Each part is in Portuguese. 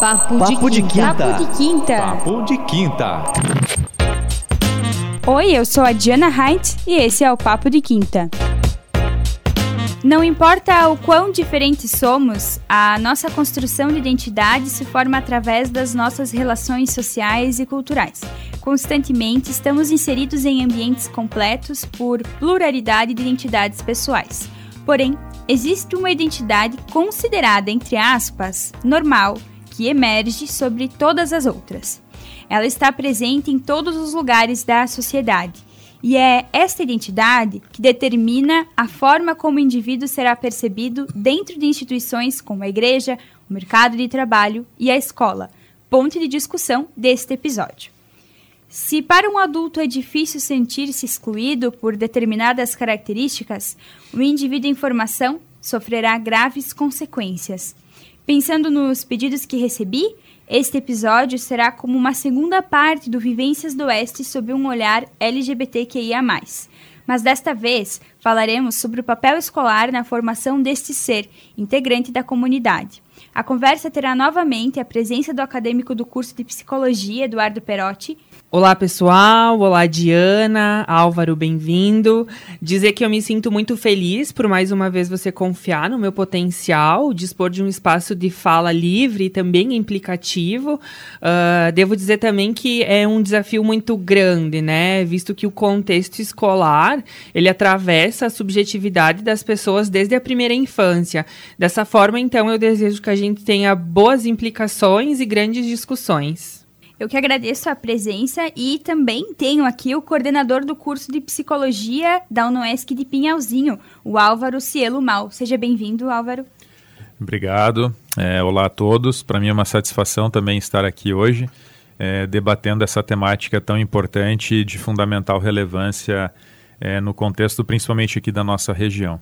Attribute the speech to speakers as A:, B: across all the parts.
A: Papo, Papo de, quinta.
B: Papo de quinta.
C: Papo de quinta.
B: Oi, eu sou a Diana Heinz e esse é o Papo de Quinta. Não importa o quão diferentes somos, a nossa construção de identidade se forma através das nossas relações sociais e culturais. Constantemente estamos inseridos em ambientes completos por pluralidade de identidades pessoais. Porém, existe uma identidade considerada, entre aspas, normal, que emerge sobre todas as outras. Ela está presente em todos os lugares da sociedade e é esta identidade que determina a forma como o indivíduo será percebido dentro de instituições como a igreja, o mercado de trabalho e a escola, ponto de discussão deste episódio. Se para um adulto é difícil sentir-se excluído por determinadas características, o indivíduo em formação sofrerá graves consequências. Pensando nos pedidos que recebi, este episódio será como uma segunda parte do Vivências do Oeste sob um olhar LGBTQIA. Mas desta vez falaremos sobre o papel escolar na formação deste ser, integrante da comunidade. A conversa terá novamente a presença do acadêmico do curso de Psicologia, Eduardo Perotti,
D: Olá, pessoal. Olá, Diana. Álvaro, bem-vindo. Dizer que eu me sinto muito feliz por mais uma vez você confiar no meu potencial, dispor de um espaço de fala livre e também implicativo. Uh, devo dizer também que é um desafio muito grande, né? Visto que o contexto escolar ele atravessa a subjetividade das pessoas desde a primeira infância. Dessa forma, então, eu desejo que a gente tenha boas implicações e grandes discussões.
B: Eu que agradeço a presença e também tenho aqui o coordenador do curso de psicologia da UNOESC de Pinhalzinho, o Álvaro Cielo Mal. Seja bem-vindo, Álvaro.
E: Obrigado. É, olá a todos. Para mim é uma satisfação também estar aqui hoje, é, debatendo essa temática tão importante e de fundamental relevância é, no contexto principalmente aqui da nossa região.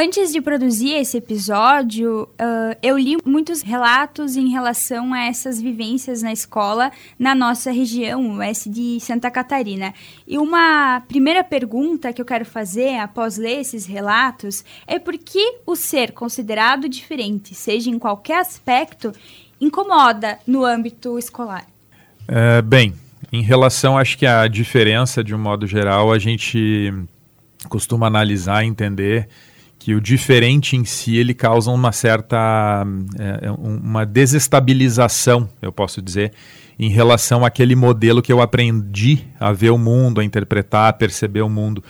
B: Antes de produzir esse episódio, uh, eu li muitos relatos em relação a essas vivências na escola na nossa região, o oeste de Santa Catarina. E uma primeira pergunta que eu quero fazer após ler esses relatos é por que o ser considerado diferente, seja em qualquer aspecto, incomoda no âmbito escolar?
E: É, bem, em relação, acho que a diferença, de um modo geral, a gente costuma analisar e entender que o diferente em si ele causa uma certa é, é uma desestabilização, eu posso dizer, em relação àquele modelo que eu aprendi a ver o mundo, a interpretar, a perceber o mundo.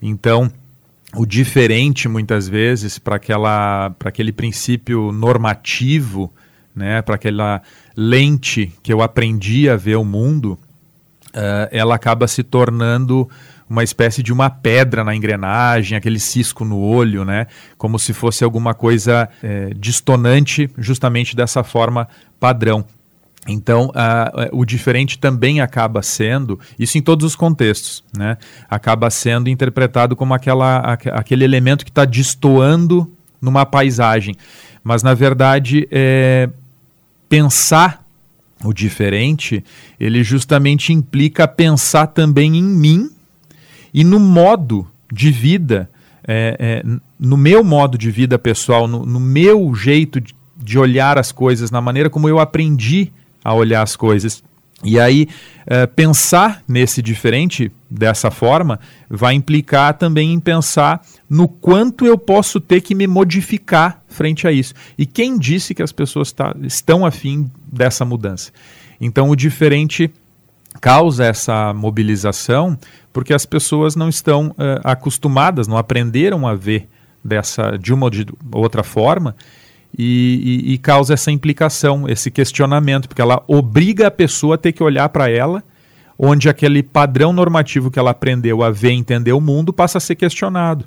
E: Então, o diferente muitas vezes para aquela para aquele princípio normativo, né, para aquela lente que eu aprendi a ver o mundo, uh, ela acaba se tornando uma espécie de uma pedra na engrenagem, aquele cisco no olho, né? Como se fosse alguma coisa é, distonante, justamente dessa forma padrão. Então, o diferente também acaba sendo, isso em todos os contextos, né? acaba sendo interpretado como aquela, aquele elemento que está destoando numa paisagem. Mas, na verdade, é, pensar o diferente, ele justamente implica pensar também em mim e no modo de vida, é, é, no meu modo de vida pessoal, no, no meu jeito de, de, olhar as coisas, na maneira como eu aprendi a olhar as coisas. E aí, é, pensar nesse diferente dessa forma vai implicar também em pensar no quanto eu posso ter que me modificar frente a isso. E quem disse que as pessoas tá, estão afim dessa mudança? Então, o diferente causa essa mobilização porque as pessoas não estão uh, acostumadas, não aprenderam a ver dessa de uma ou de outra forma e, e, e, causa essa implicação, esse questionamento, porque ela obriga a pessoa a ter que olhar para ela, onde aquele padrão normativo que ela aprendeu a ver, entender o mundo, passa a ser questionado.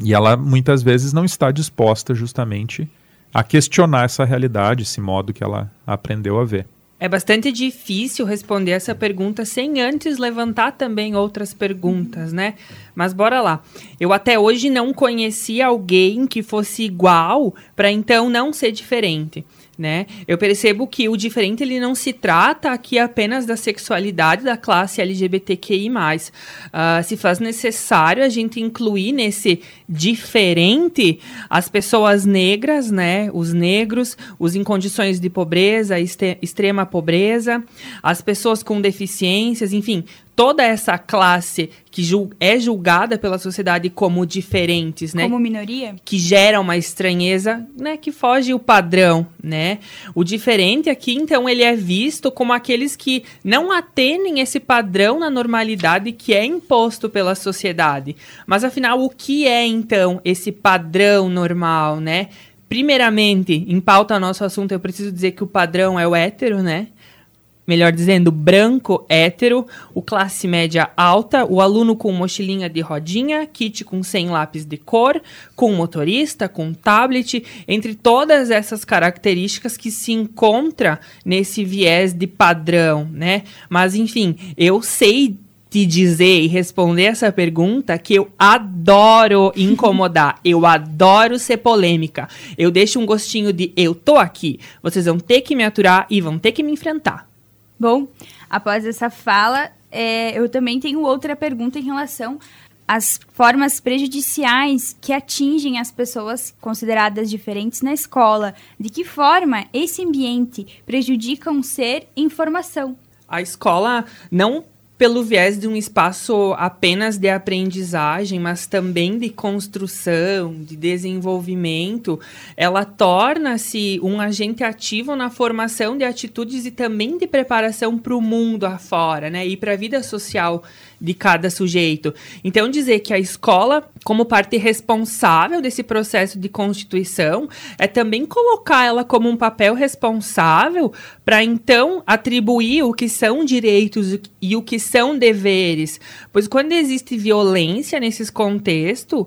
E: E ela muitas vezes não está disposta justamente a questionar essa realidade, esse modo que ela aprendeu a ver.
D: É bastante difícil responder essa pergunta sem antes levantar também outras perguntas, né? Mas bora lá. Eu até hoje não conheci alguém que fosse igual para então não ser diferente né? Eu percebo que o diferente ele não se trata aqui apenas da sexualidade da classe LGBTQI+. Uh, ah, se faz necessário a gente incluir nesse diferente as pessoas negras, né? Os negros, os em condições de pobreza, extrema pobreza, as pessoas com deficiências, enfim, toda essa classe que jul é julgada pela sociedade como diferentes, né?
B: Como minoria?
D: Que gera uma estranheza, né? Que foge o padrão, né? O diferente aqui, então, ele é visto como aqueles que não atendem esse padrão na normalidade que é imposto pela sociedade. Mas, afinal, o que é, então, esse padrão normal, né? Primeiramente, em pauta nosso assunto, eu preciso dizer que o padrão é o hétero, né? Melhor dizendo, branco, hétero, o classe média alta, o aluno com mochilinha de rodinha, kit com 100 lápis de cor, com motorista, com tablet, entre todas essas características que se encontra nesse viés de padrão, né? Mas enfim, eu sei te dizer e responder essa pergunta que eu adoro incomodar, eu adoro ser polêmica. Eu deixo um gostinho de eu tô aqui, vocês vão ter que me aturar e vão ter que me enfrentar.
B: Bom, após essa fala, é, eu também tenho outra pergunta em relação às formas prejudiciais que atingem as pessoas consideradas diferentes na escola. De que forma esse ambiente prejudica um ser em formação?
D: A escola não pelo viés de um espaço apenas de aprendizagem, mas também de construção, de desenvolvimento, ela torna-se um agente ativo na formação de atitudes e também de preparação para o mundo afora, né? E para a vida social de cada sujeito. Então, dizer que a escola, como parte responsável desse processo de constituição, é também colocar ela como um papel responsável para então atribuir o que são direitos e o que são deveres. Pois quando existe violência nesses contextos,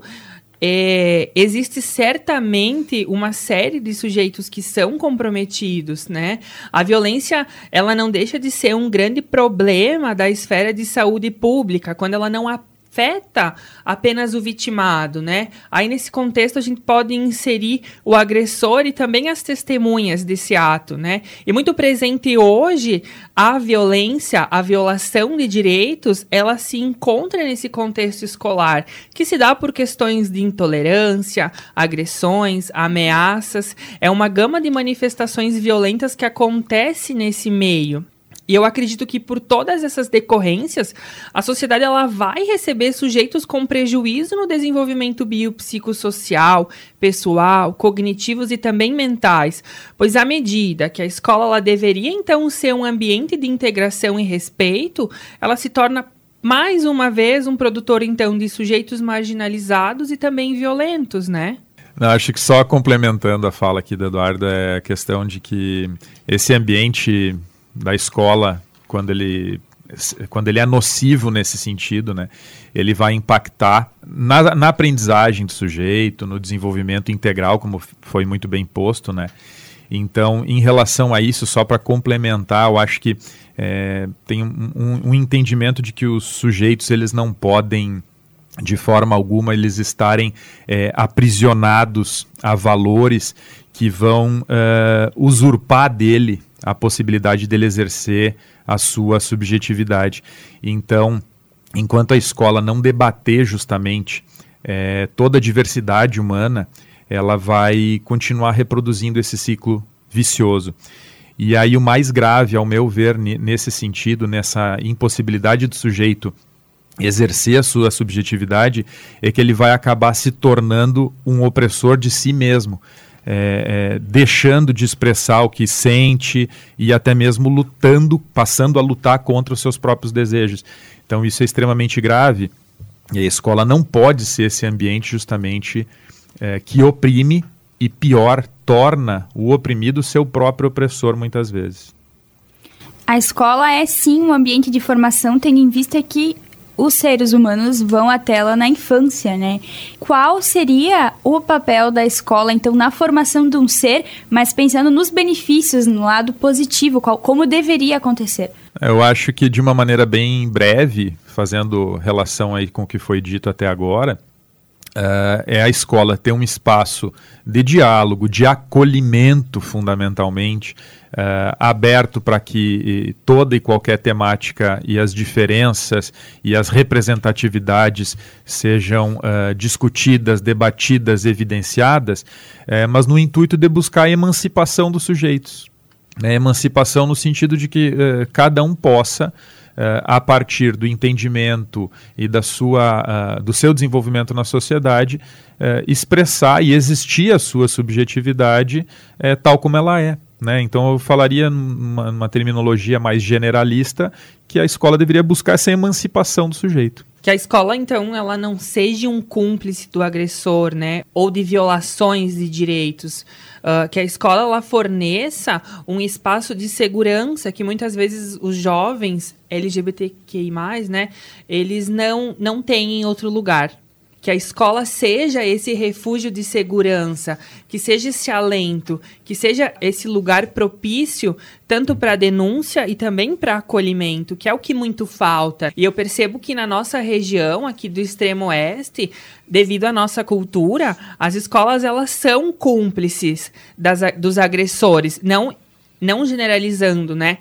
D: é, existe certamente uma série de sujeitos que são comprometidos, né? A violência, ela não deixa de ser um grande problema da esfera de saúde pública, quando ela não afeta apenas o vitimado, né? Aí nesse contexto a gente pode inserir o agressor e também as testemunhas desse ato, né? E muito presente hoje a violência, a violação de direitos, ela se encontra nesse contexto escolar, que se dá por questões de intolerância, agressões, ameaças, é uma gama de manifestações violentas que acontece nesse meio. E eu acredito que por todas essas decorrências, a sociedade ela vai receber sujeitos com prejuízo no desenvolvimento biopsicossocial, pessoal, cognitivos e também mentais, pois à medida que a escola ela deveria então ser um ambiente de integração e respeito, ela se torna mais uma vez um produtor então de sujeitos marginalizados e também violentos, né?
E: Não, acho que só complementando a fala aqui do Eduardo é a questão de que esse ambiente da escola, quando ele, quando ele é nocivo nesse sentido, né, ele vai impactar na, na aprendizagem do sujeito, no desenvolvimento integral, como foi muito bem posto, né? Então, em relação a isso, só para complementar, eu acho que é, tem um, um, um, entendimento de que os sujeitos eles não podem, de forma alguma, eles estarem é, aprisionados a valores que vão uh, usurpar dele a possibilidade dele exercer a sua subjetividade. Então, enquanto a escola não debater justamente é, toda a diversidade humana, ela vai continuar reproduzindo esse ciclo vicioso. E aí o mais grave, ao meu ver, nesse sentido, nessa impossibilidade do sujeito exercer a sua subjetividade, é que ele vai acabar se tornando um opressor de si mesmo é, é, deixando de expressar o que sente e até mesmo lutando, passando a lutar contra os seus próprios desejos. Então isso é extremamente grave e a escola não pode ser esse ambiente justamente é, que oprime e pior torna o oprimido seu próprio opressor muitas vezes.
B: A escola é sim um ambiente de formação, tendo em vista que os seres humanos vão à tela na infância, né? Qual seria o papel da escola, então, na formação de um ser, mas pensando nos benefícios, no lado positivo, qual, como deveria acontecer?
E: Eu acho que de uma maneira bem breve, fazendo relação aí com o que foi dito até agora, Uh, é a escola ter um espaço de diálogo, de acolhimento, fundamentalmente, uh, aberto para que toda e qualquer temática e as diferenças e as representatividades sejam uh, discutidas, debatidas, evidenciadas, mas no intuito de buscar a emancipação dos sujeitos. Né? Emancipação no sentido de que cada um possa a partir do entendimento e da sua, uh, do seu desenvolvimento na sociedade, uh, expressar e existir a sua subjetividade tal como ela é. Né? Então eu falaria numa, numa terminologia mais generalista que a escola deveria buscar essa emancipação do sujeito.
D: Que a escola, então, ela não seja um cúmplice do agressor, né? Ou de violações de direitos. Uh, que a escola, ela forneça um espaço de segurança que muitas vezes os jovens LGBTQI+, né? Eles não, não têm em outro lugar que a escola seja esse refúgio de segurança, que seja esse alento, que seja esse lugar propício tanto para denúncia e também para acolhimento, que é o que muito falta. E eu percebo que na nossa região aqui do extremo oeste, devido à nossa cultura, as escolas elas são cúmplices das, dos agressores, não não generalizando, né?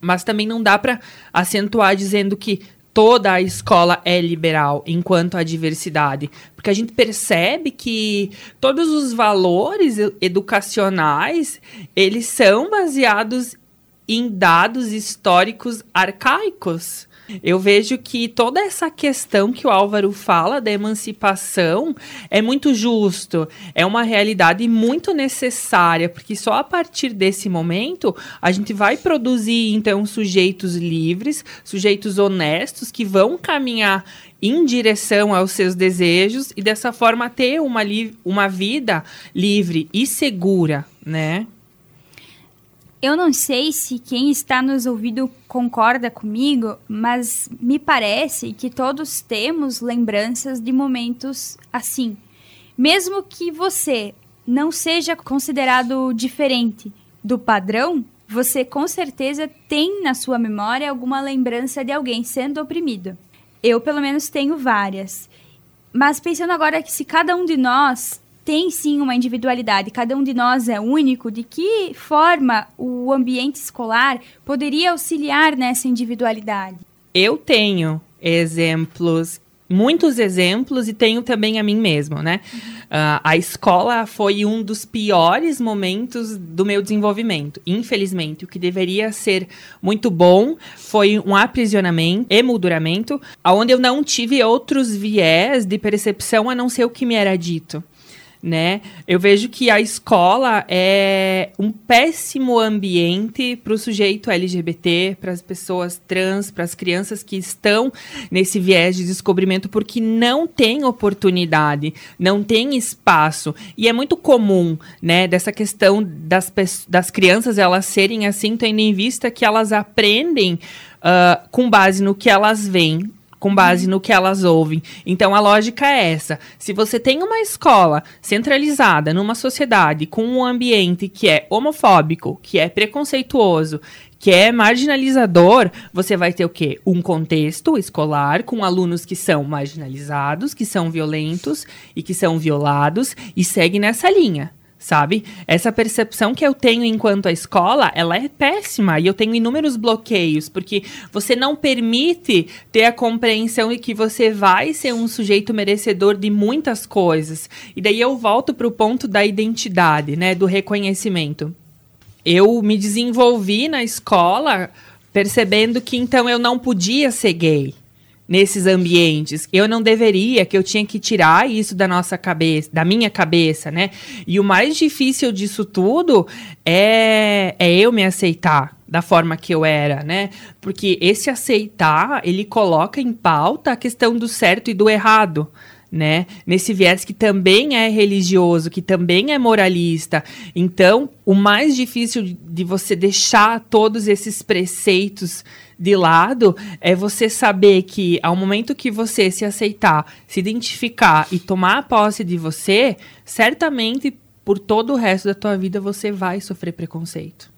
D: Mas também não dá para acentuar dizendo que toda a escola é liberal enquanto a diversidade, porque a gente percebe que todos os valores educacionais, eles são baseados em dados históricos arcaicos. Eu vejo que toda essa questão que o Álvaro fala da emancipação é muito justo, é uma realidade muito necessária, porque só a partir desse momento a gente vai produzir então sujeitos livres, sujeitos honestos que vão caminhar em direção aos seus desejos e dessa forma ter uma, uma vida livre e segura, né?
B: Eu não sei se quem está nos ouvindo concorda comigo, mas me parece que todos temos lembranças de momentos assim. Mesmo que você não seja considerado diferente do padrão, você com certeza tem na sua memória alguma lembrança de alguém sendo oprimido. Eu, pelo menos, tenho várias. Mas pensando agora que se cada um de nós tem sim uma individualidade, cada um de nós é único, de que forma o ambiente escolar poderia auxiliar nessa individualidade?
D: Eu tenho exemplos muitos exemplos e tenho também a mim mesmo, né? Uhum. Uh, a escola foi um dos piores momentos do meu desenvolvimento. Infelizmente, o que deveria ser muito bom foi um aprisionamento, emolduramento, onde eu não tive outros viés de percepção a não ser o que me era dito né? Eu vejo que a escola é um péssimo ambiente para o sujeito LGBT, para as pessoas trans, para as crianças que estão nesse viés de descobrimento, porque não tem oportunidade, não tem espaço. E é muito comum, né, dessa questão das, das crianças elas serem assim, tendo em vista que elas aprendem uh, com base no que elas veem com base no que elas ouvem. Então a lógica é essa. Se você tem uma escola centralizada numa sociedade com um ambiente que é homofóbico, que é preconceituoso, que é marginalizador, você vai ter o quê? Um contexto escolar com alunos que são marginalizados, que são violentos e que são violados e segue nessa linha sabe? Essa percepção que eu tenho enquanto a escola, ela é péssima e eu tenho inúmeros bloqueios, porque você não permite ter a compreensão de que você vai ser um sujeito merecedor de muitas coisas. E daí eu volto para o ponto da identidade, né, do reconhecimento. Eu me desenvolvi na escola percebendo que então eu não podia ser gay nesses ambientes. Eu não deveria, que eu tinha que tirar isso da nossa cabeça, da minha cabeça, né? E o mais difícil disso tudo é, é eu me aceitar da forma que eu era, né? Porque esse aceitar, ele coloca em pauta a questão do certo e do errado. Né? Nesse viés que também é religioso, que também é moralista. Então, o mais difícil de você deixar todos esses preceitos de lado é você saber que ao momento que você se aceitar, se identificar e tomar posse de você, certamente por todo o resto da tua vida você vai sofrer preconceito.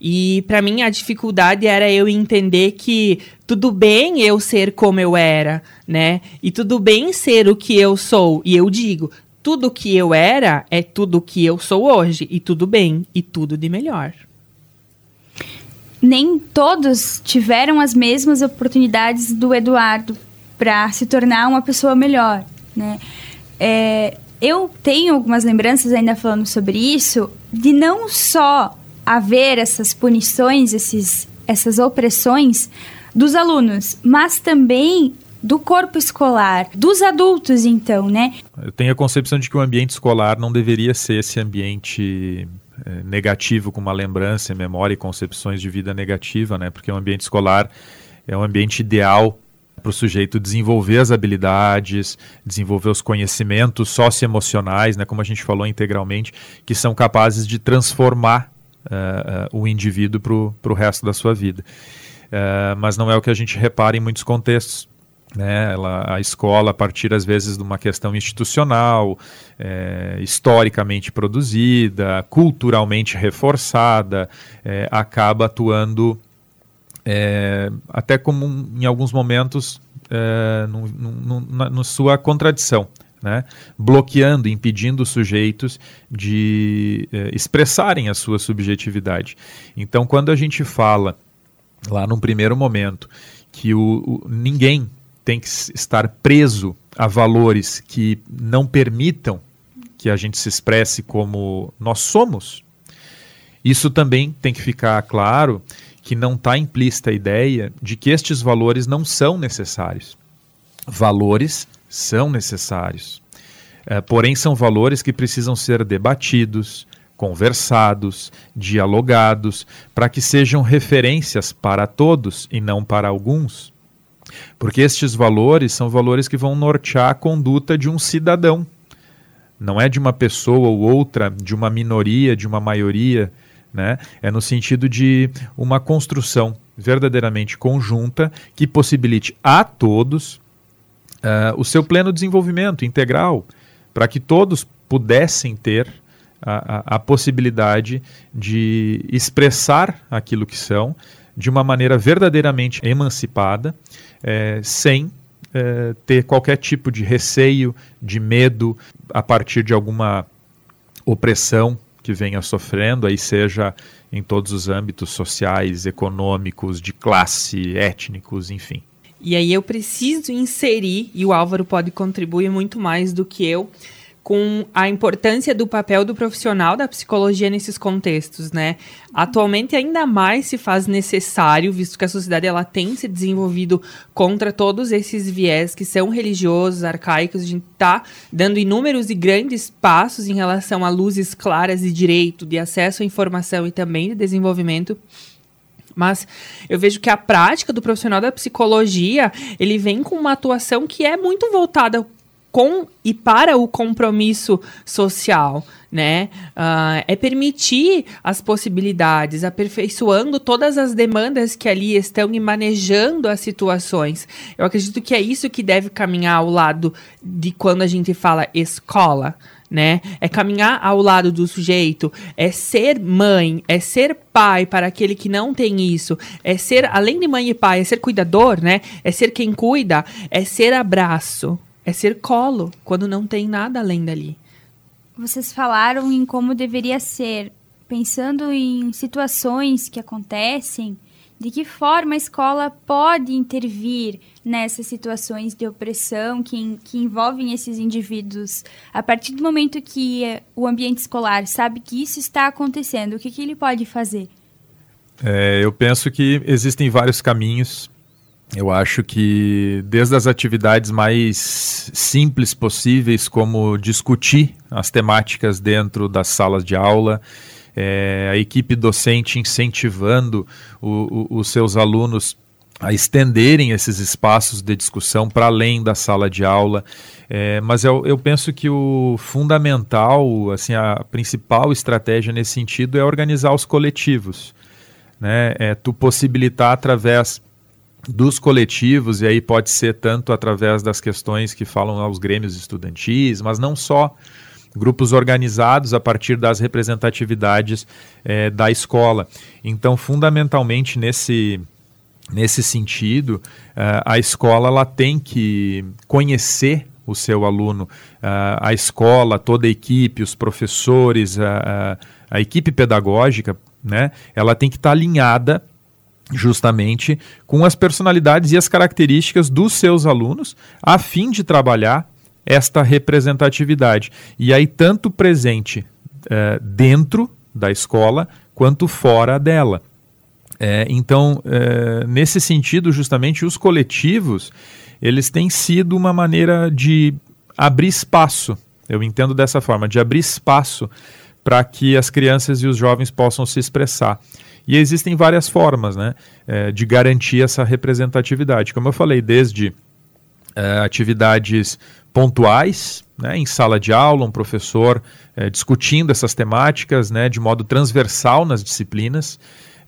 D: E para mim a dificuldade era eu entender que tudo bem eu ser como eu era, né? E tudo bem ser o que eu sou. E eu digo, tudo que eu era é tudo que eu sou hoje. E tudo bem, e tudo de melhor.
B: Nem todos tiveram as mesmas oportunidades do Eduardo para se tornar uma pessoa melhor, né? É, eu tenho algumas lembranças ainda falando sobre isso, de não só haver essas punições, esses, essas opressões dos alunos, mas também do corpo escolar, dos adultos, então, né?
E: Eu tenho a concepção de que o ambiente escolar não deveria ser esse ambiente é, negativo com uma lembrança, memória e concepções de vida negativa, né? Porque o ambiente escolar é um ambiente ideal para o sujeito desenvolver as habilidades, desenvolver os conhecimentos socioemocionais, né, como a gente falou integralmente, que são capazes de transformar uh, uh, o indivíduo para o resto da sua vida. Uh, mas não é o que a gente repara em muitos contextos. Né? Ela, a escola, a partir às vezes de uma questão institucional, é, historicamente produzida, culturalmente reforçada, é, acaba atuando é, até como em alguns momentos é, na, sua contradição né, bloqueando, impedindo sujeitos de eh, expressarem a sua subjetividade. Então, quando a gente fala, lá num primeiro momento, que o, o, ninguém tem que estar preso a valores que não permitam que a gente se expresse como nós somos, isso também tem que ficar claro que não está implícita a ideia de que estes valores não são necessários. Valores são necessários. É, porém, são valores que precisam ser debatidos, conversados, dialogados, para que sejam referências para todos e não para alguns. Porque estes valores são valores que vão nortear a conduta de um cidadão. Não é de uma pessoa ou outra, de uma minoria, de uma maioria. Né? É no sentido de uma construção verdadeiramente conjunta que possibilite a todos uh, o seu pleno desenvolvimento integral, para que todos pudessem ter a, a, a, possibilidade de expressar aquilo que são de uma maneira verdadeiramente emancipada, é, sem é, ter qualquer tipo de receio, de medo a partir de alguma opressão que venha sofrendo, aí seja em todos os âmbitos sociais, econômicos, de classe, étnicos, enfim.
D: E aí eu preciso inserir, e o Álvaro pode contribuir muito mais do que eu, com a importância do papel do profissional da psicologia nesses contextos, né? Atualmente ainda mais se faz necessário, visto que a sociedade ela tem se desenvolvido contra todos esses viés que são religiosos, arcaicos, a gente está dando inúmeros e grandes passos em relação a luzes claras de direito, de acesso à informação e também de desenvolvimento mas eu vejo que a prática do profissional da psicologia, ele vem com uma atuação que é muito voltada com e para o compromisso social, né? Uh, é permitir as possibilidades, aperfeiçoando todas as demandas que ali estão e manejando as situações. Eu acredito que é isso que deve caminhar ao lado de quando a gente fala escola né? É caminhar ao lado do sujeito, é ser mãe, é ser pai para aquele que não tem isso, é ser, além de mãe e pai, é ser cuidador, né? É ser quem cuida, é ser abraço, é ser colo, quando não tem nada além dali.
B: Vocês falaram em como deveria ser, pensando em situações que acontecem, de que forma a escola pode intervir nessas situações de opressão que, que envolvem esses indivíduos? A partir do momento que eh, o ambiente escolar sabe que isso está acontecendo, o que, que ele pode fazer?
E: É, eu penso que existem vários caminhos. Eu acho que desde as atividades mais simples possíveis, como discutir as temáticas dentro das salas de aula, é, a equipe docente incentivando o, o, os seus alunos a estenderem esses espaços de discussão para além da sala de aula. É, mas eu, eu penso que o fundamental, assim, a principal estratégia nesse sentido é organizar os coletivos. Né? É tu possibilitar através dos coletivos, e aí pode ser tanto através das questões que falam aos grêmios estudantis, mas não só grupos organizados a partir das representatividades é, da escola. Então, fundamentalmente nesse nesse sentido, uh, a escola ela tem que conhecer o seu aluno, uh, a escola, toda a equipe, os professores, a, a, equipe pedagógica, né, ela tem que estar tá alinhada justamente com as personalidades e as características dos seus alunos, a fim de trabalhar esta representatividade. E aí, tanto presente uh, dentro da escola quanto fora dela. É, então, é, nesse sentido, justamente, os coletivos, eles têm sido uma maneira de abrir espaço, eu entendo dessa forma, de abrir espaço para que as crianças e os jovens possam se expressar. E existem várias formas né, é, de garantir essa representatividade. Como eu falei, desde é, atividades pontuais, né, em sala de aula, um professor é, discutindo essas temáticas né, de modo transversal nas disciplinas,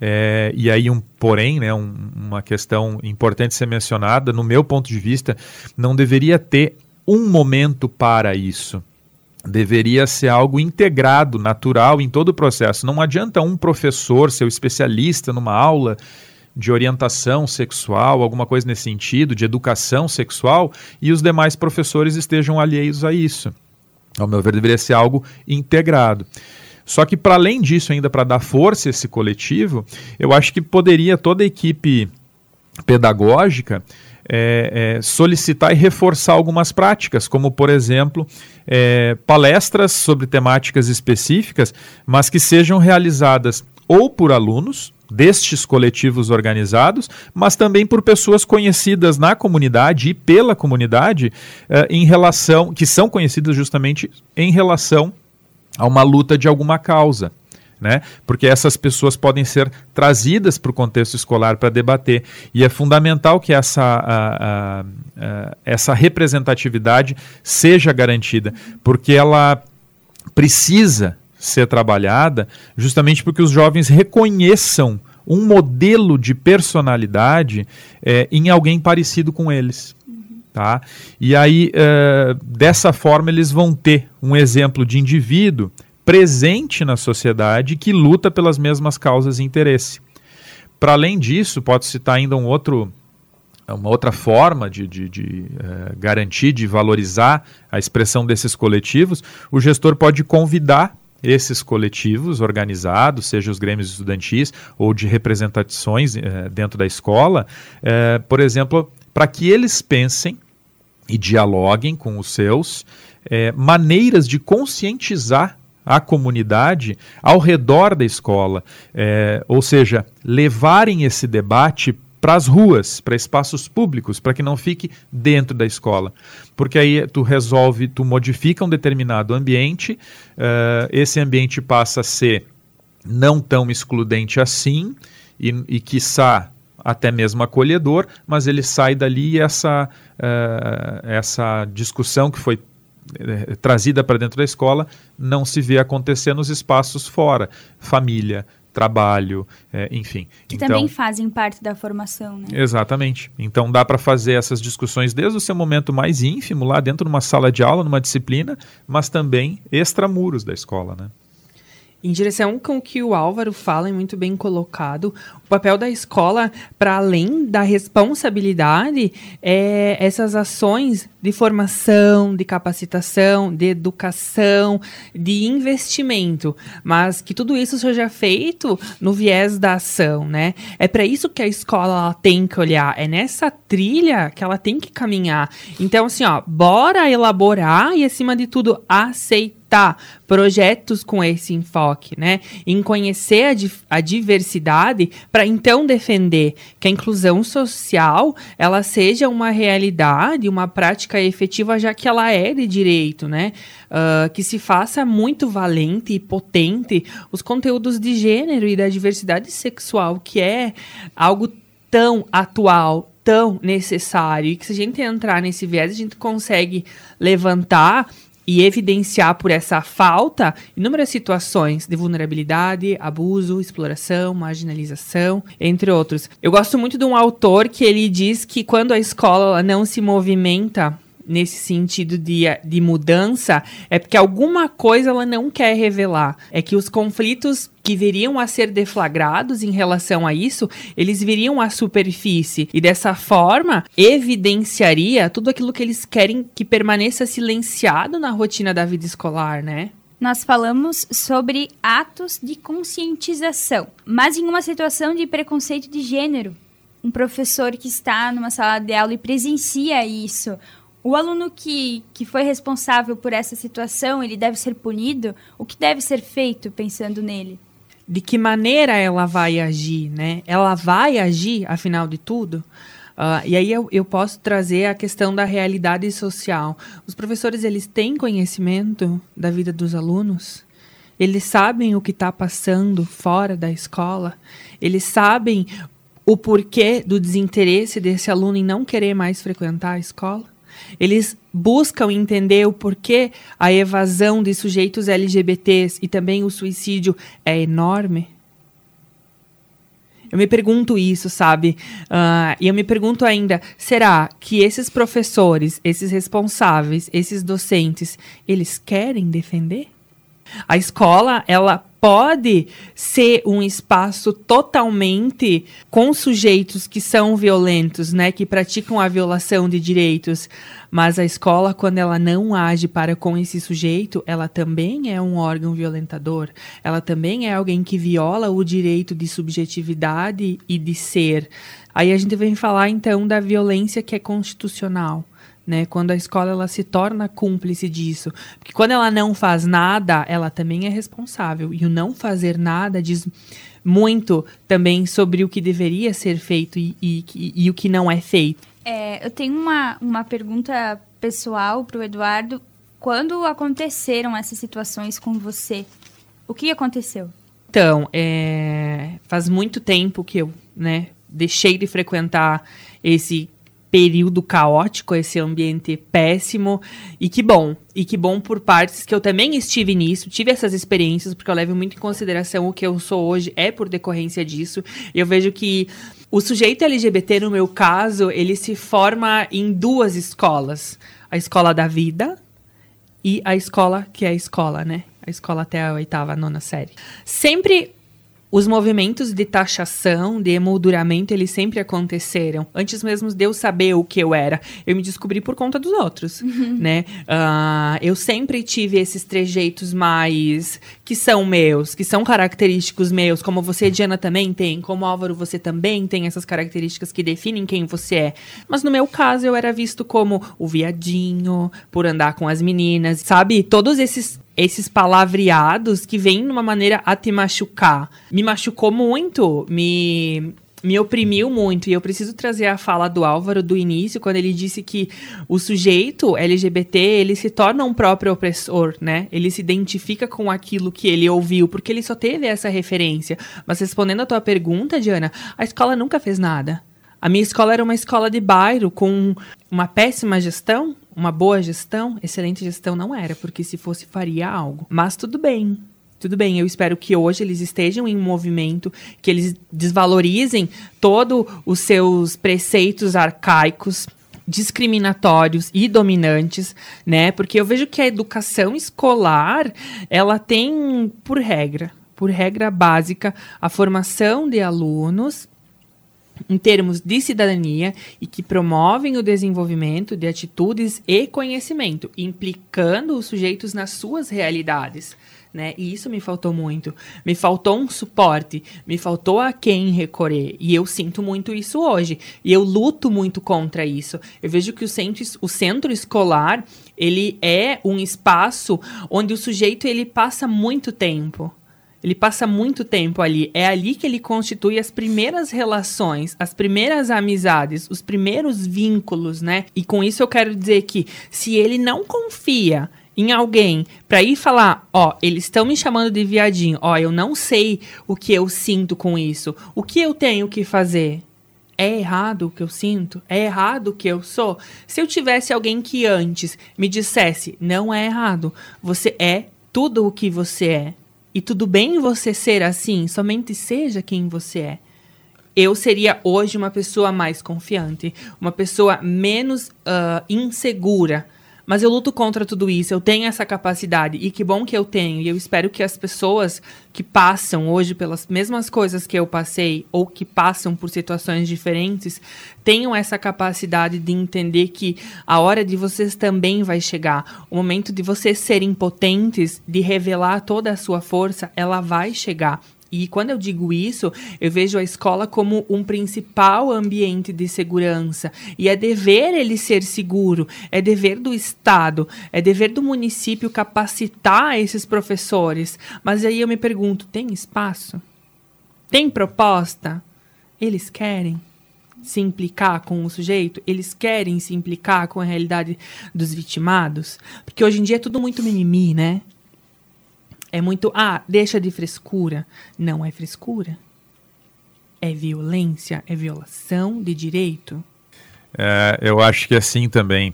E: é, e aí um porém, né, um, uma questão importante ser mencionada, no meu ponto de vista, não deveria ter um momento para isso. Deveria ser algo integrado, natural em todo o processo. Não adianta um professor ser o especialista numa aula de orientação sexual, alguma coisa nesse sentido, de educação sexual, e os demais professores estejam alheios a isso. Ao meu ver, deveria ser algo integrado. Só que, para além disso, ainda para dar força a esse coletivo, eu acho que poderia toda a equipe pedagógica é, é, solicitar e reforçar algumas práticas, como, por exemplo, é, palestras sobre temáticas específicas, mas que sejam realizadas ou por alunos destes coletivos organizados, mas também por pessoas conhecidas na comunidade e pela comunidade é, em relação, que são conhecidas justamente em relação a uma luta de alguma causa. Né? Porque essas pessoas podem ser trazidas para o contexto escolar para debater. E é fundamental que essa, a, a, a, essa representatividade seja garantida, porque ela precisa ser trabalhada justamente porque os jovens reconheçam um modelo de personalidade é, em alguém parecido com eles. Tá? E aí, uh, dessa forma, eles vão ter um exemplo de indivíduo presente na sociedade que luta pelas mesmas causas e interesse. Para além disso, pode citar ainda um outro, uma outra forma de, de, de uh, garantir, de valorizar a expressão desses coletivos. O gestor pode convidar esses coletivos organizados, seja os grêmios estudantis ou de representações uh, dentro da escola, uh, por exemplo, para que eles pensem e dialoguem com os seus é, maneiras de conscientizar a comunidade ao redor da escola, ou seja, levarem esse debate para as ruas, para espaços públicos, para que não fique dentro da escola. Porque aí tu resolve, tu modifica um determinado ambiente, uh, esse ambiente passa a ser não tão excludente assim, e, e quiçá até mesmo acolhedor, mas ele sai dali e essa, uh, essa discussão que foi uh, trazida para dentro da escola não se vê acontecer nos espaços fora, família, trabalho, é, enfim.
B: Que então, também fazem parte da formação, né?
E: Exatamente. Então dá para fazer essas discussões desde o seu momento mais ínfimo, lá dentro de uma sala de aula, numa disciplina, mas também extramuros da escola, né?
D: Em direção com o que o Álvaro fala, é muito bem colocado. O papel da escola, para além da responsabilidade, é essas ações de formação, de capacitação, de educação, de investimento, mas que tudo isso seja feito no viés da ação, né? É para isso que a escola tem que olhar, é nessa trilha que ela tem que caminhar. Então, assim, ó, bora elaborar e, acima de tudo, aceitar projetos com esse enfoque, né? Em conhecer a, di a diversidade para então defender que a inclusão social ela seja uma realidade, uma prática efetiva, já que ela é de direito, né? Uh, que se faça muito valente e potente os conteúdos de gênero e da diversidade sexual, que é algo tão atual, tão necessário, e que se a gente entrar nesse viés, a gente consegue levantar e evidenciar por essa falta inúmeras situações de vulnerabilidade, abuso, exploração, marginalização, entre outros. Eu gosto muito de um autor que ele diz que quando a escola não se movimenta nesse sentido de, de mudança é porque alguma coisa ela não quer revelar. É que os conflitos que viriam a ser deflagrados em relação a isso, eles viriam à superfície e dessa forma evidenciaria tudo aquilo que eles querem que permaneça silenciado na rotina da vida escolar, né?
B: Nós falamos sobre atos de conscientização, mas em uma situação de preconceito de gênero. Um professor que está numa sala de aula e presencia isso, o aluno que, que foi responsável por essa situação, ele deve ser punido? O que deve ser feito pensando nele?
D: De que maneira ela vai agir, né? Ela vai agir, afinal de tudo? Uh, e aí eu, eu posso trazer a questão da realidade social. Os professores, eles têm conhecimento da vida dos alunos? Eles sabem o que está passando fora da escola? Eles sabem o porquê do desinteresse desse aluno em não querer mais frequentar a escola? Eles buscam entender o porquê a evasão de sujeitos LGBTs e também o suicídio é enorme. Eu me pergunto isso, sabe? Uh, e eu me pergunto ainda: será que esses professores, esses responsáveis, esses docentes, eles querem defender? A escola, ela pode ser um espaço totalmente com sujeitos que são violentos, né, que praticam a violação de direitos, mas a escola quando ela não age para com esse sujeito, ela também é um órgão violentador. Ela também é alguém que viola o direito de subjetividade e de ser. Aí a gente vem falar então da violência que é constitucional né? Quando a escola ela se torna cúmplice disso, porque quando ela não faz nada, ela também é responsável. E o não fazer nada diz muito também sobre o que deveria ser feito e, e, e, o que não é feito.
B: É, eu tenho uma, uma pergunta pessoal para o Eduardo. Quando aconteceram essas situações com você? O que aconteceu?
D: Então, é, faz muito tempo que eu né, deixei de frequentar esse período caótico, esse ambiente péssimo. E que bom. E que bom por partes que eu também estive nisso, tive essas experiências, porque eu levo muito em consideração o que eu sou hoje é por decorrência disso. Eu vejo que o sujeito LGBT, no meu caso, ele se forma em duas escolas: a escola da vida e a escola que é a escola, né? A escola até a oitava, nona série. Sempre os movimentos de taxação, de emolduramento, eles sempre aconteceram. Antes mesmo de eu saber o que eu era, eu me descobri por conta dos outros, uhum. né? Uh, eu sempre tive esses trejeitos mais que são meus, que são característicos meus, como você, Diana, também tem, como Álvaro, você também tem essas características que definem quem você é. Mas no meu caso, eu era visto como o viadinho, por andar com as meninas, sabe? Todos esses esses palavreados que vêm de uma maneira a te machucar. Me machucou muito, me me oprimiu muito. E eu preciso trazer a fala do Álvaro do início, quando ele disse que o sujeito LGBT, ele se torna um próprio opressor, né? Ele se identifica com aquilo que ele ouviu, porque ele só teve essa referência. Mas respondendo a tua pergunta, Diana, a escola nunca fez nada. A minha escola era uma escola de bairro com uma péssima gestão, uma boa gestão, excelente gestão não era, porque se fosse faria algo. Mas tudo bem. Tudo bem, eu espero que hoje eles estejam em movimento, que eles desvalorizem todos os seus preceitos arcaicos, discriminatórios e dominantes, né? Porque eu vejo que a educação escolar, ela tem por regra, por regra básica, a formação de alunos em termos de cidadania e que promovem o desenvolvimento de atitudes e conhecimento, implicando os sujeitos nas suas realidades. Né? E isso me faltou muito. Me faltou um suporte, me faltou a quem recorrer. E eu sinto muito isso hoje. E eu luto muito contra isso. Eu vejo que o centro, o centro escolar, ele é um espaço onde o sujeito ele passa muito tempo. Ele passa muito tempo ali. É ali que ele constitui as primeiras relações, as primeiras amizades, os primeiros vínculos, né? E com isso eu quero dizer que se ele não confia em alguém para ir falar, ó, eles estão me chamando de viadinho, ó, eu não sei o que eu sinto com isso, o que eu tenho que fazer? É errado o que eu sinto? É errado o que eu sou? Se eu tivesse alguém que antes me dissesse, não é errado, você é tudo o que você é, e tudo bem você ser assim, somente seja quem você é. Eu seria hoje uma pessoa mais confiante, uma pessoa menos uh, insegura mas eu luto contra tudo isso, eu tenho essa capacidade. E que bom que eu tenho. E eu espero que as pessoas que passam hoje pelas mesmas coisas que eu passei, ou que passam por situações diferentes, tenham essa capacidade de entender que a hora de vocês também vai chegar. O momento de vocês serem potentes, de revelar toda a sua força, ela vai chegar. E quando eu digo isso, eu vejo a escola como um principal ambiente de segurança. E é dever ele ser seguro, é dever do Estado, é dever do município capacitar esses professores. Mas aí eu me pergunto: tem espaço? Tem proposta? Eles querem? se implicar com o sujeito, eles querem se implicar com a realidade dos vitimados, porque hoje em dia é tudo muito mimimi, né? É muito, ah, deixa de frescura. Não é frescura. É violência, é violação de direito.
E: É, eu acho que é assim também,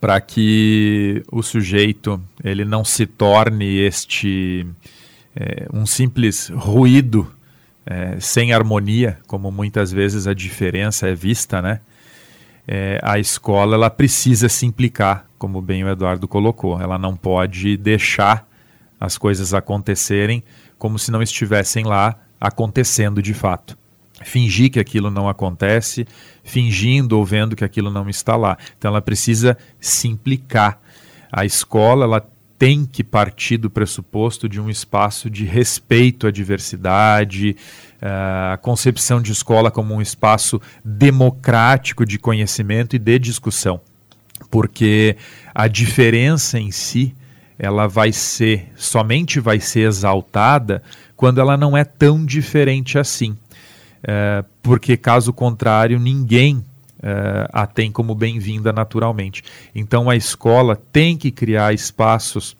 E: para que o sujeito ele não se torne este é, um simples ruído é, sem harmonia, como muitas vezes a diferença é vista, né? É, a escola ela precisa se implicar, como bem o Eduardo colocou. Ela não pode deixar as coisas acontecerem como se não estivessem lá acontecendo de fato. Fingir que aquilo não acontece, fingindo ou vendo que aquilo não está lá. Então ela precisa se implicar. A escola ela tem que partir do pressuposto de um espaço de respeito à diversidade, uh, a concepção de escola como um espaço democrático de conhecimento e de discussão. Porque a diferença em si ela vai ser, somente vai ser exaltada quando ela não é tão diferente assim. É, porque, caso contrário, ninguém é, a tem como bem-vinda naturalmente. Então, a escola tem que criar espaços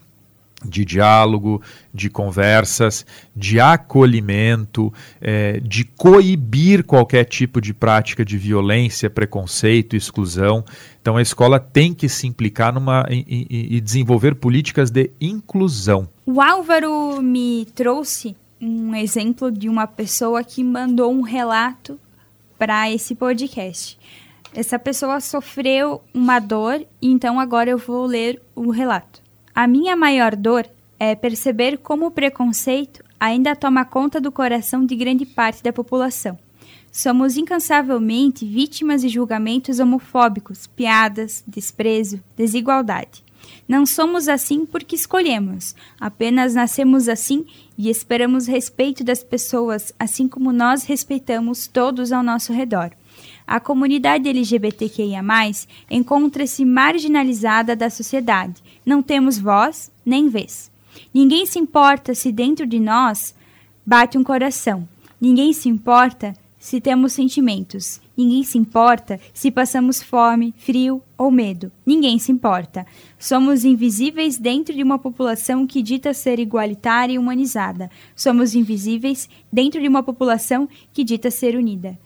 E: de diálogo, de conversas, de acolhimento, é, de coibir qualquer tipo de prática de violência, preconceito, exclusão. Então a escola tem que se implicar numa, e, e desenvolver políticas de inclusão.
B: O Álvaro me trouxe um exemplo de uma pessoa que mandou um relato para esse podcast. Essa pessoa sofreu uma dor, então agora eu vou ler o relato. A minha maior dor é perceber como o preconceito ainda toma conta do coração de grande parte da população. Somos incansavelmente vítimas de julgamentos homofóbicos, piadas, desprezo, desigualdade. Não somos assim porque escolhemos, apenas nascemos assim e esperamos respeito das pessoas, assim como nós respeitamos todos ao nosso redor a comunidade LGBTQIA, encontra-se marginalizada da sociedade. Não temos voz nem vez. Ninguém se importa se dentro de nós bate um coração. Ninguém se importa se temos sentimentos. Ninguém se importa se passamos fome, frio ou medo. Ninguém se importa. Somos invisíveis dentro de uma população que dita ser igualitária e humanizada. Somos invisíveis dentro de uma população que dita ser unida.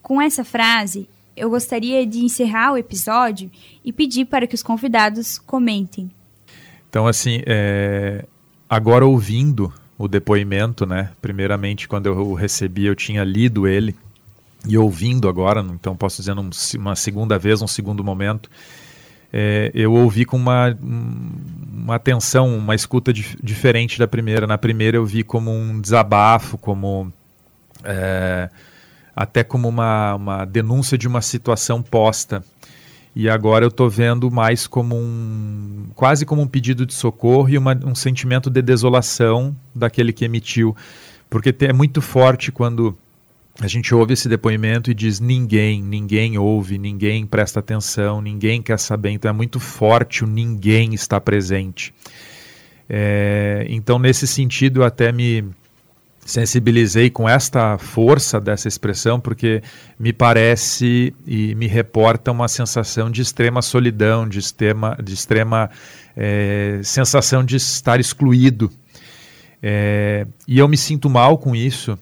B: Com essa frase, eu gostaria de encerrar o episódio e pedir para que os convidados comentem.
E: Então, assim, é... agora ouvindo o depoimento, né? Primeiramente, quando eu o recebi, eu tinha lido ele e ouvindo agora, então posso dizer uma segunda vez, um segundo momento, é, eu ouvi com uma, uma atenção, uma escuta dif diferente da primeira. Na primeira eu vi como um desabafo, como é, até como uma, uma denúncia de uma situação posta. E agora eu estou vendo mais como um. quase como um pedido de socorro e uma, um sentimento de desolação daquele que emitiu. Porque é muito forte quando a gente ouve esse depoimento e diz ninguém, ninguém ouve, ninguém presta atenção, ninguém quer saber. Então é muito forte o ninguém está presente. É, então, nesse sentido, eu até me, sensibilizei com esta força dessa expressão porque me parece e me reporta uma sensação de extrema solidão, de extrema, de extrema é, sensação de estar excluído. É, e eu me sinto mal com isso,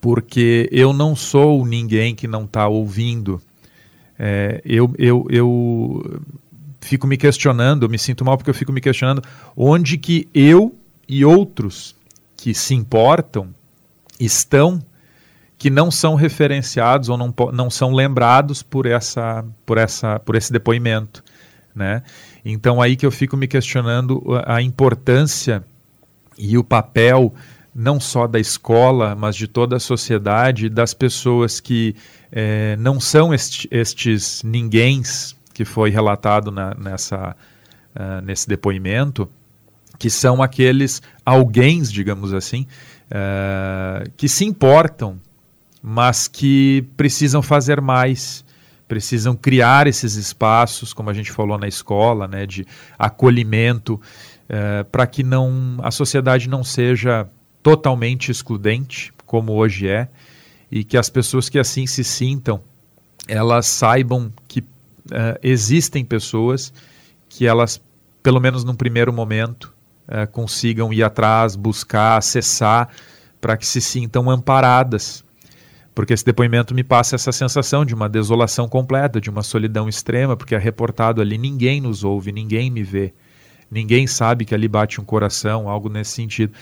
E: porque eu não sou ninguém que não está ouvindo. É, eu, eu, eu fico me questionando, eu me sinto mal porque eu fico me questionando onde que eu e outros que se importam estão que não são referenciados ou não, não são lembrados por essa por essa por esse depoimento, né? Então aí que eu fico me questionando a importância e o papel não só da escola, mas de toda a sociedade, das pessoas que é, não são este, estes ninguéms que foi relatado na, nessa, uh, nesse depoimento, que são aqueles alguéms, digamos assim, uh, que se importam, mas que precisam fazer mais, precisam criar esses espaços, como a gente falou na escola, né, de acolhimento, uh, para que não a sociedade não seja totalmente excludente, como hoje é, e que as pessoas que assim se sintam, elas saibam que uh, existem pessoas que elas, pelo menos num primeiro momento, uh, consigam ir atrás, buscar, acessar, para que se sintam amparadas. Porque esse depoimento me passa essa sensação de uma desolação completa, de uma solidão extrema, porque é reportado ali: ninguém nos ouve, ninguém me vê, ninguém sabe que ali bate um coração, algo nesse sentido.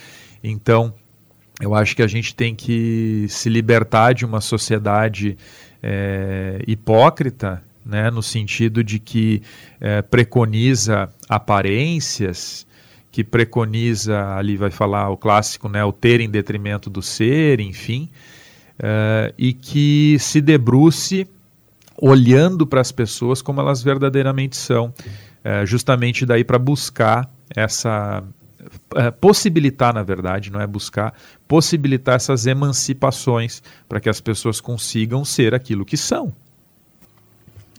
E: Então, eu acho que a gente tem que se libertar de uma sociedade é, hipócrita né, no sentido de que é, preconiza aparências, que preconiza, ali vai falar o clássico, né, o ter em detrimento do ser, enfim, é, e que se debruce olhando para as pessoas como elas verdadeiramente são, é, justamente daí para buscar essa é, possibilitar, na verdade, não é buscar, possibilitar essas emancipações para que as pessoas consigam ser aquilo que são,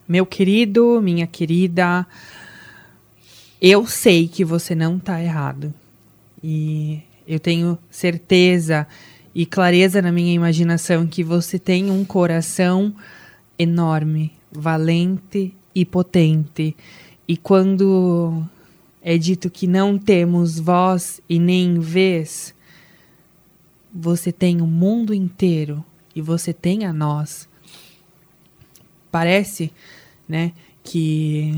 D: meu querido, minha querida, eu sei que você não está errado. E eu tenho certeza e clareza na minha imaginação que você tem um coração enorme, valente e potente. E quando é dito que não temos voz e nem vez, você tem o mundo inteiro e você tem a nós. Parece né? Que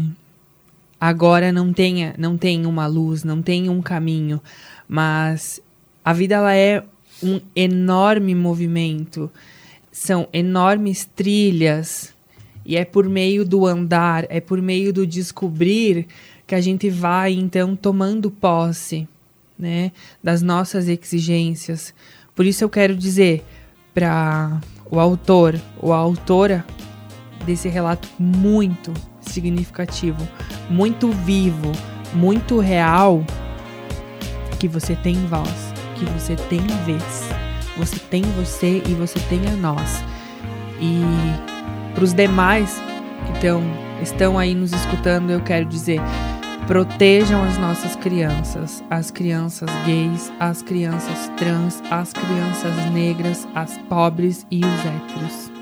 D: agora não tenha, não tem uma luz, não tem um caminho, mas a vida ela é um enorme movimento, são enormes trilhas e é por meio do andar, é por meio do descobrir que a gente vai então tomando posse, né, das nossas exigências. Por isso eu quero dizer para o autor ou a autora desse relato muito significativo, muito vivo, muito real, que você tem voz, que você tem vez, você tem você e você tem a nós. E para os demais que estão, estão aí nos escutando, eu quero dizer: protejam as nossas crianças, as crianças gays, as crianças trans, as crianças negras, as pobres e os héteros.